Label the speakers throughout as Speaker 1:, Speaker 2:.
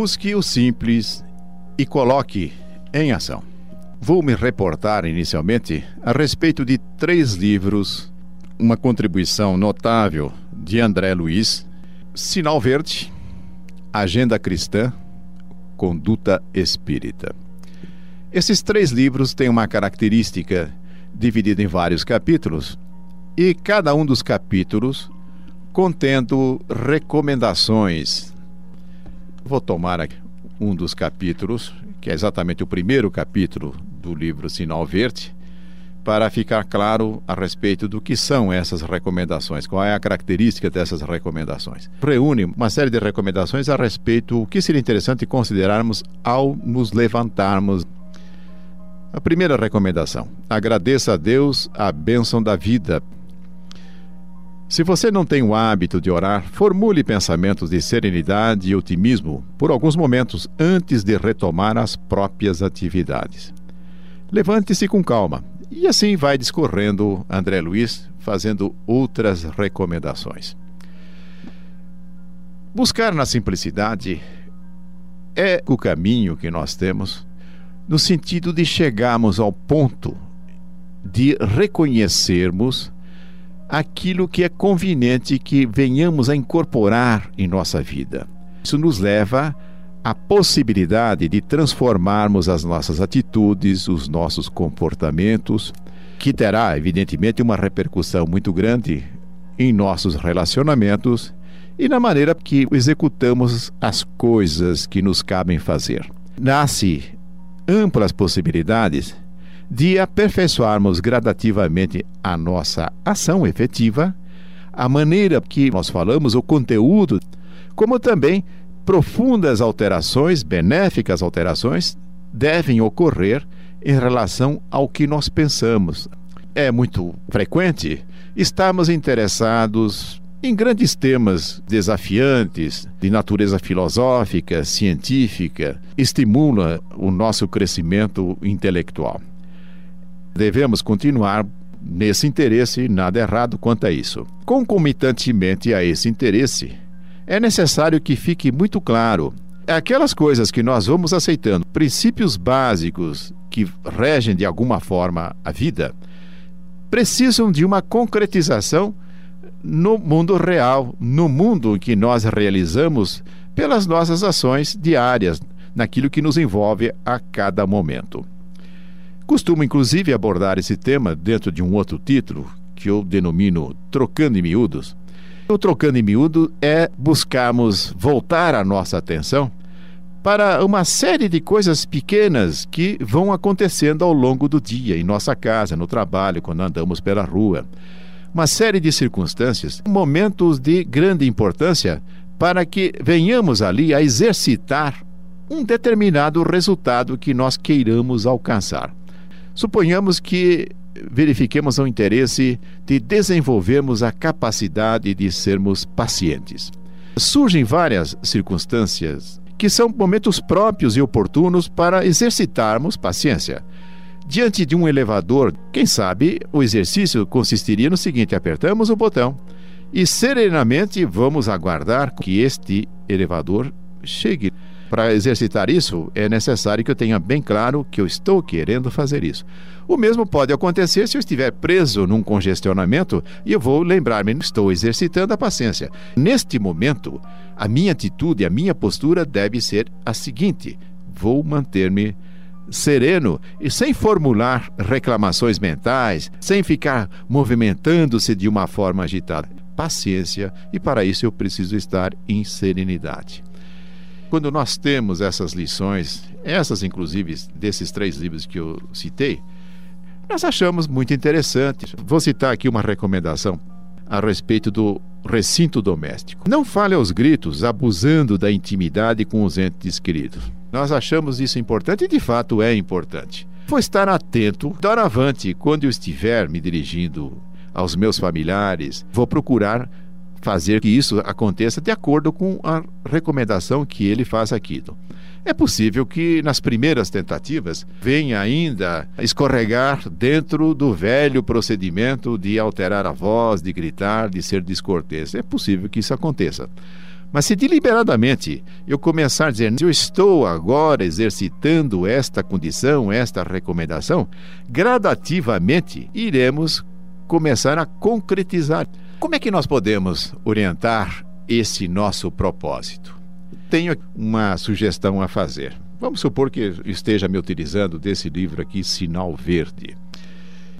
Speaker 1: Busque o simples e coloque em ação. Vou me reportar inicialmente a respeito de três livros, uma contribuição notável de André Luiz, Sinal Verde, Agenda Cristã, Conduta Espírita. Esses três livros têm uma característica dividida em vários capítulos, e cada um dos capítulos contendo recomendações. Vou tomar um dos capítulos, que é exatamente o primeiro capítulo do livro Sinal Verde, para ficar claro a respeito do que são essas recomendações, qual é a característica dessas recomendações. Reúne uma série de recomendações a respeito do que seria interessante considerarmos ao nos levantarmos. A primeira recomendação: agradeça a Deus a bênção da vida. Se você não tem o hábito de orar, formule pensamentos de serenidade e otimismo por alguns momentos antes de retomar as próprias atividades. Levante-se com calma e assim vai discorrendo André Luiz, fazendo outras recomendações. Buscar na simplicidade é o caminho que nós temos no sentido de chegarmos ao ponto de reconhecermos aquilo que é conveniente que venhamos a incorporar em nossa vida. Isso nos leva à possibilidade de transformarmos as nossas atitudes, os nossos comportamentos, que terá, evidentemente, uma repercussão muito grande em nossos relacionamentos e na maneira que executamos as coisas que nos cabem fazer. Nasce amplas possibilidades de aperfeiçoarmos gradativamente a nossa ação efetiva, a maneira que nós falamos, o conteúdo, como também profundas alterações, benéficas alterações, devem ocorrer em relação ao que nós pensamos. É muito frequente estarmos interessados em grandes temas desafiantes de natureza filosófica, científica, estimula o nosso crescimento intelectual. Devemos continuar nesse interesse, nada errado quanto a isso. Concomitantemente a esse interesse, é necessário que fique muito claro aquelas coisas que nós vamos aceitando, princípios básicos que regem de alguma forma a vida, precisam de uma concretização no mundo real, no mundo que nós realizamos pelas nossas ações diárias, naquilo que nos envolve a cada momento. Costumo, inclusive, abordar esse tema dentro de um outro título, que eu denomino Trocando em Miúdos. O Trocando em Miúdo é buscarmos voltar a nossa atenção para uma série de coisas pequenas que vão acontecendo ao longo do dia, em nossa casa, no trabalho, quando andamos pela rua. Uma série de circunstâncias, momentos de grande importância para que venhamos ali a exercitar um determinado resultado que nós queiramos alcançar. Suponhamos que verifiquemos o interesse de desenvolvermos a capacidade de sermos pacientes. Surgem várias circunstâncias que são momentos próprios e oportunos para exercitarmos paciência. Diante de um elevador, quem sabe o exercício consistiria no seguinte: apertamos o botão e serenamente vamos aguardar que este elevador chegue. Para exercitar isso, é necessário que eu tenha bem claro que eu estou querendo fazer isso. O mesmo pode acontecer se eu estiver preso num congestionamento e eu vou lembrar-me, estou exercitando a paciência. Neste momento, a minha atitude, a minha postura deve ser a seguinte: vou manter-me sereno e sem formular reclamações mentais, sem ficar movimentando-se de uma forma agitada. Paciência, e para isso eu preciso estar em serenidade. Quando nós temos essas lições, essas inclusive desses três livros que eu citei, nós achamos muito interessante. Vou citar aqui uma recomendação a respeito do recinto doméstico. Não fale aos gritos, abusando da intimidade com os entes queridos. Nós achamos isso importante e de fato é importante. Vou estar atento, doravante, quando eu estiver me dirigindo aos meus familiares, vou procurar fazer que isso aconteça de acordo com a recomendação que ele faz aqui. É possível que nas primeiras tentativas venha ainda escorregar dentro do velho procedimento de alterar a voz, de gritar, de ser descortês. É possível que isso aconteça. Mas se deliberadamente eu começar a dizer, eu estou agora exercitando esta condição, esta recomendação, gradativamente iremos começar a concretizar. Como é que nós podemos orientar esse nosso propósito? Tenho uma sugestão a fazer. Vamos supor que esteja me utilizando desse livro aqui, Sinal Verde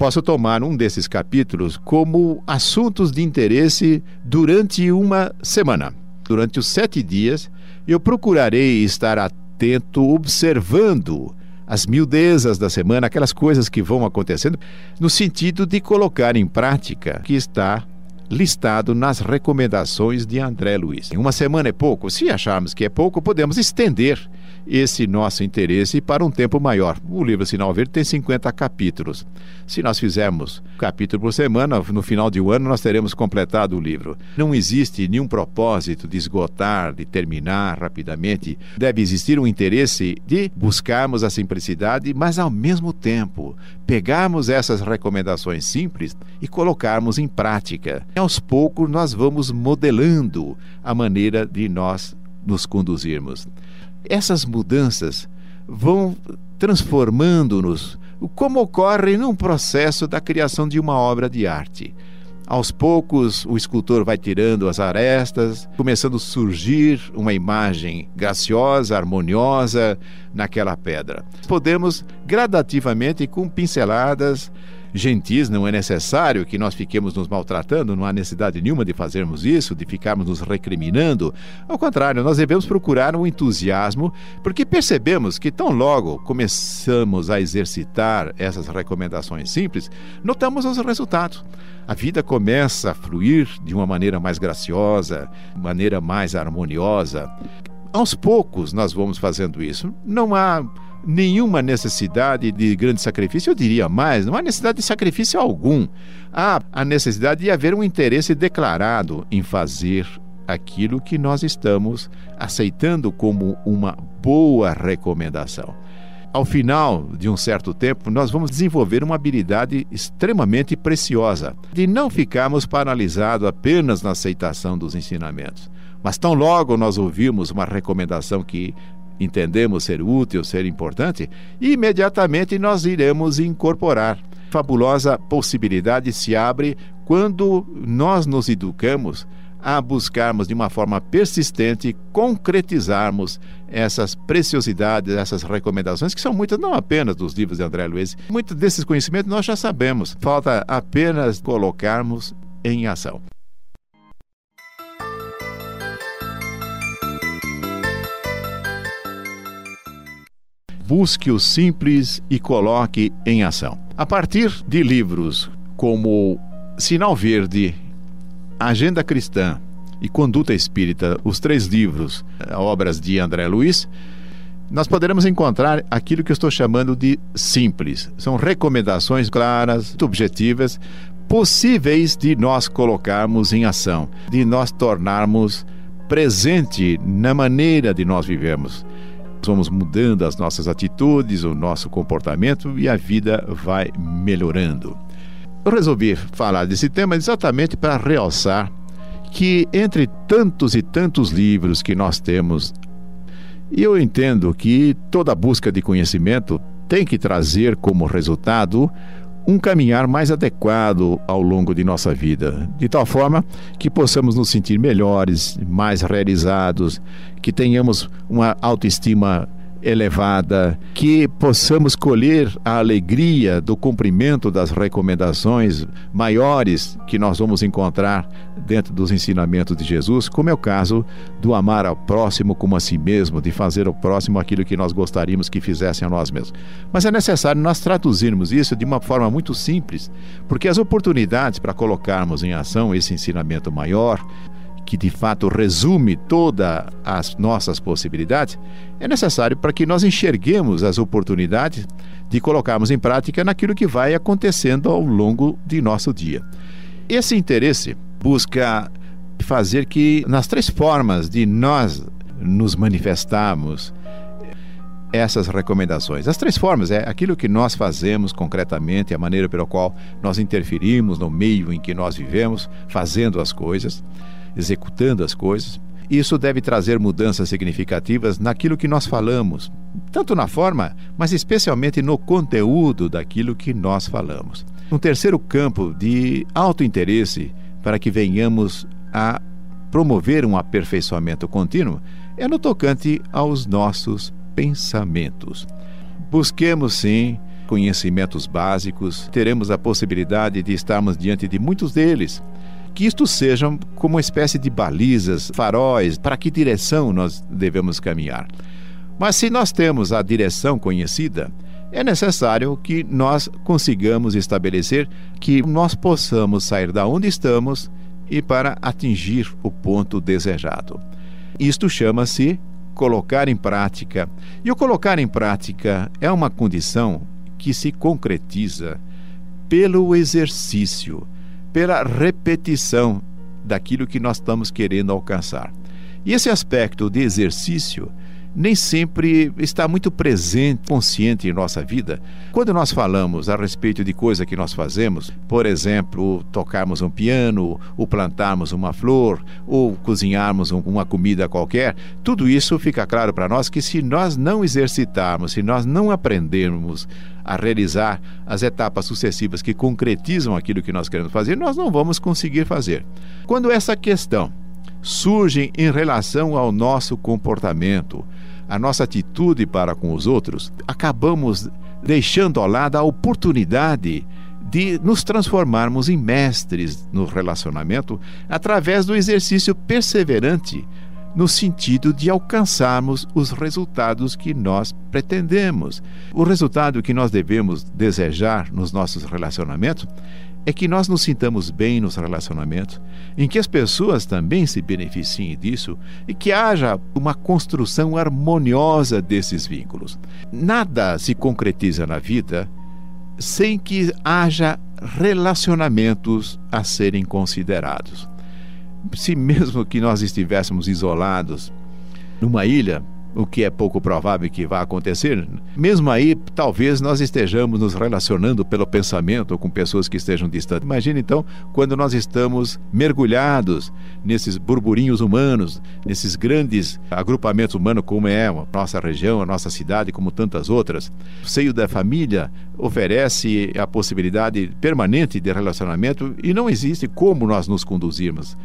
Speaker 1: posso tomar um desses capítulos como assuntos de interesse durante uma semana. Durante os sete dias, eu procurarei estar atento, observando as miudezas da semana, aquelas coisas que vão acontecendo, no sentido de colocar em prática o que está listado nas recomendações de André Luiz. Uma semana é pouco? Se acharmos que é pouco, podemos estender esse nosso interesse para um tempo maior. O livro Sinal Verde tem 50 capítulos. Se nós fizermos capítulo por semana, no final de um ano nós teremos completado o livro. Não existe nenhum propósito de esgotar, de terminar rapidamente. Deve existir um interesse de buscarmos a simplicidade, mas ao mesmo tempo pegarmos essas recomendações simples e colocarmos em prática. E aos poucos nós vamos modelando a maneira de nós nos conduzirmos. Essas mudanças vão transformando-nos, como ocorre num processo da criação de uma obra de arte. Aos poucos, o escultor vai tirando as arestas, começando a surgir uma imagem graciosa, harmoniosa naquela pedra. Podemos gradativamente, com pinceladas, gentis, não é necessário que nós fiquemos nos maltratando, não há necessidade nenhuma de fazermos isso, de ficarmos nos recriminando. Ao contrário, nós devemos procurar um entusiasmo, porque percebemos que tão logo começamos a exercitar essas recomendações simples, notamos os resultados. A vida começa a fluir de uma maneira mais graciosa, maneira mais harmoniosa. Aos poucos nós vamos fazendo isso. Não há nenhuma necessidade de grande sacrifício, eu diria mais, não há necessidade de sacrifício algum. Há a necessidade de haver um interesse declarado em fazer aquilo que nós estamos aceitando como uma boa recomendação. Ao final de um certo tempo, nós vamos desenvolver uma habilidade extremamente preciosa de não ficarmos paralisados apenas na aceitação dos ensinamentos. Mas tão logo nós ouvimos uma recomendação que entendemos ser útil, ser importante, imediatamente nós iremos incorporar. Fabulosa possibilidade se abre quando nós nos educamos a buscarmos de uma forma persistente concretizarmos essas preciosidades, essas recomendações, que são muitas, não apenas dos livros de André Luiz. Muitos desses conhecimentos nós já sabemos, falta apenas colocarmos em ação. Busque o simples e coloque em ação. A partir de livros como Sinal Verde, Agenda Cristã e Conduta Espírita, os três livros, eh, obras de André Luiz, nós poderemos encontrar aquilo que eu estou chamando de simples. São recomendações claras, objetivas, possíveis de nós colocarmos em ação, de nós tornarmos presente na maneira de nós vivemos vamos mudando as nossas atitudes, o nosso comportamento e a vida vai melhorando. Eu resolvi falar desse tema exatamente para realçar que entre tantos e tantos livros que nós temos, eu entendo que toda busca de conhecimento tem que trazer como resultado um caminhar mais adequado ao longo de nossa vida, de tal forma que possamos nos sentir melhores, mais realizados, que tenhamos uma autoestima elevada, que possamos colher a alegria do cumprimento das recomendações maiores que nós vamos encontrar dentro dos ensinamentos de Jesus, como é o caso do amar ao próximo como a si mesmo, de fazer ao próximo aquilo que nós gostaríamos que fizessem a nós mesmos. Mas é necessário nós traduzirmos isso de uma forma muito simples, porque as oportunidades para colocarmos em ação esse ensinamento maior que de fato resume todas as nossas possibilidades, é necessário para que nós enxerguemos as oportunidades de colocarmos em prática naquilo que vai acontecendo ao longo de nosso dia. Esse interesse busca fazer que, nas três formas de nós nos manifestarmos, essas recomendações. As três formas é aquilo que nós fazemos concretamente, a maneira pela qual nós interferimos no meio em que nós vivemos, fazendo as coisas executando as coisas. Isso deve trazer mudanças significativas naquilo que nós falamos, tanto na forma, mas especialmente no conteúdo daquilo que nós falamos. Um terceiro campo de alto interesse para que venhamos a promover um aperfeiçoamento contínuo é no tocante aos nossos pensamentos. Busquemos, sim, conhecimentos básicos, teremos a possibilidade de estarmos diante de muitos deles. Que isto sejam como uma espécie de balizas, faróis, para que direção nós devemos caminhar. Mas se nós temos a direção conhecida, é necessário que nós consigamos estabelecer que nós possamos sair da onde estamos e para atingir o ponto desejado. Isto chama-se colocar em prática. E o colocar em prática é uma condição que se concretiza pelo exercício, pela repetição daquilo que nós estamos querendo alcançar. E esse aspecto de exercício nem sempre está muito presente, consciente em nossa vida. Quando nós falamos a respeito de coisa que nós fazemos, por exemplo, tocarmos um piano, ou plantarmos uma flor, ou cozinharmos uma comida qualquer, tudo isso fica claro para nós que se nós não exercitarmos, se nós não aprendermos a realizar as etapas sucessivas que concretizam aquilo que nós queremos fazer, nós não vamos conseguir fazer. Quando essa questão surge em relação ao nosso comportamento, a nossa atitude para com os outros, acabamos deixando ao lado a oportunidade de nos transformarmos em mestres no relacionamento através do exercício perseverante no sentido de alcançarmos os resultados que nós pretendemos. O resultado que nós devemos desejar nos nossos relacionamentos é que nós nos sintamos bem nos relacionamentos, em que as pessoas também se beneficiem disso e que haja uma construção harmoniosa desses vínculos. Nada se concretiza na vida sem que haja relacionamentos a serem considerados. Se mesmo que nós estivéssemos isolados numa ilha, o que é pouco provável que vá acontecer, mesmo aí, talvez nós estejamos nos relacionando pelo pensamento com pessoas que estejam distantes. Imagine então quando nós estamos mergulhados nesses burburinhos humanos, nesses grandes agrupamentos humanos, como é a nossa região, a nossa cidade, como tantas outras. O seio da família oferece a possibilidade permanente de relacionamento e não existe como nós nos conduzirmos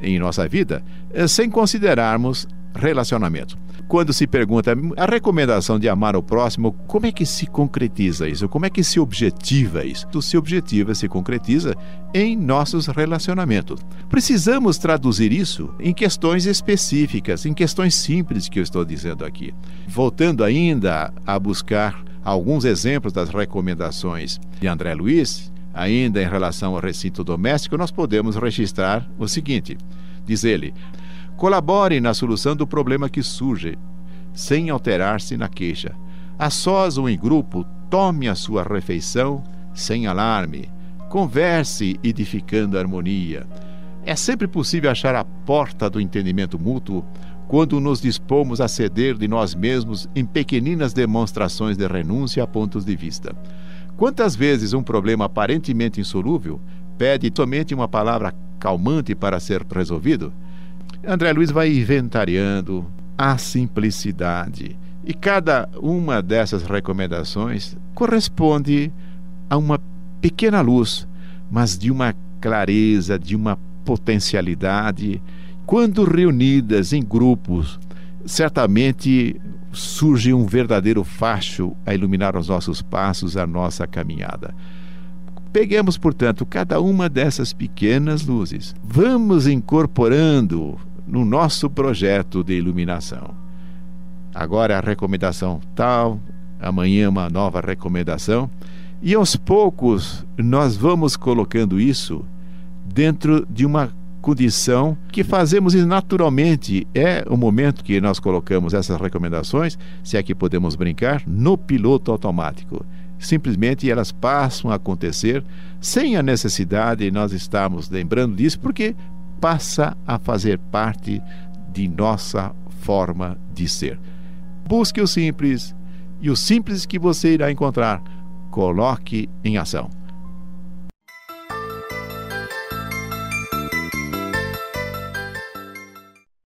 Speaker 1: em nossa vida eh, sem considerarmos relacionamento. Quando se pergunta a recomendação de amar o próximo, como é que se concretiza isso? Como é que se objetiva isso? Se objetiva, se concretiza em nossos relacionamentos. Precisamos traduzir isso em questões específicas, em questões simples que eu estou dizendo aqui. Voltando ainda a buscar alguns exemplos das recomendações de André Luiz, ainda em relação ao recinto doméstico, nós podemos registrar o seguinte: diz ele. Colabore na solução do problema que surge, sem alterar-se na queixa. A sós ou em grupo, tome a sua refeição sem alarme. Converse edificando harmonia. É sempre possível achar a porta do entendimento mútuo quando nos dispomos a ceder de nós mesmos em pequeninas demonstrações de renúncia a pontos de vista. Quantas vezes um problema aparentemente insolúvel pede somente uma palavra calmante para ser resolvido? André Luiz vai inventariando a simplicidade. E cada uma dessas recomendações corresponde a uma pequena luz, mas de uma clareza, de uma potencialidade. Quando reunidas em grupos, certamente surge um verdadeiro facho a iluminar os nossos passos, a nossa caminhada. Peguemos, portanto, cada uma dessas pequenas luzes. Vamos incorporando no nosso projeto de iluminação. Agora a recomendação tal, amanhã uma nova recomendação, e aos poucos nós vamos colocando isso dentro de uma condição que fazemos naturalmente. É o momento que nós colocamos essas recomendações, se é que podemos brincar, no piloto automático. Simplesmente elas passam a acontecer sem a necessidade de nós estarmos lembrando disso, porque passa a fazer parte de nossa forma de ser. Busque o simples e o simples que você irá encontrar, coloque em ação.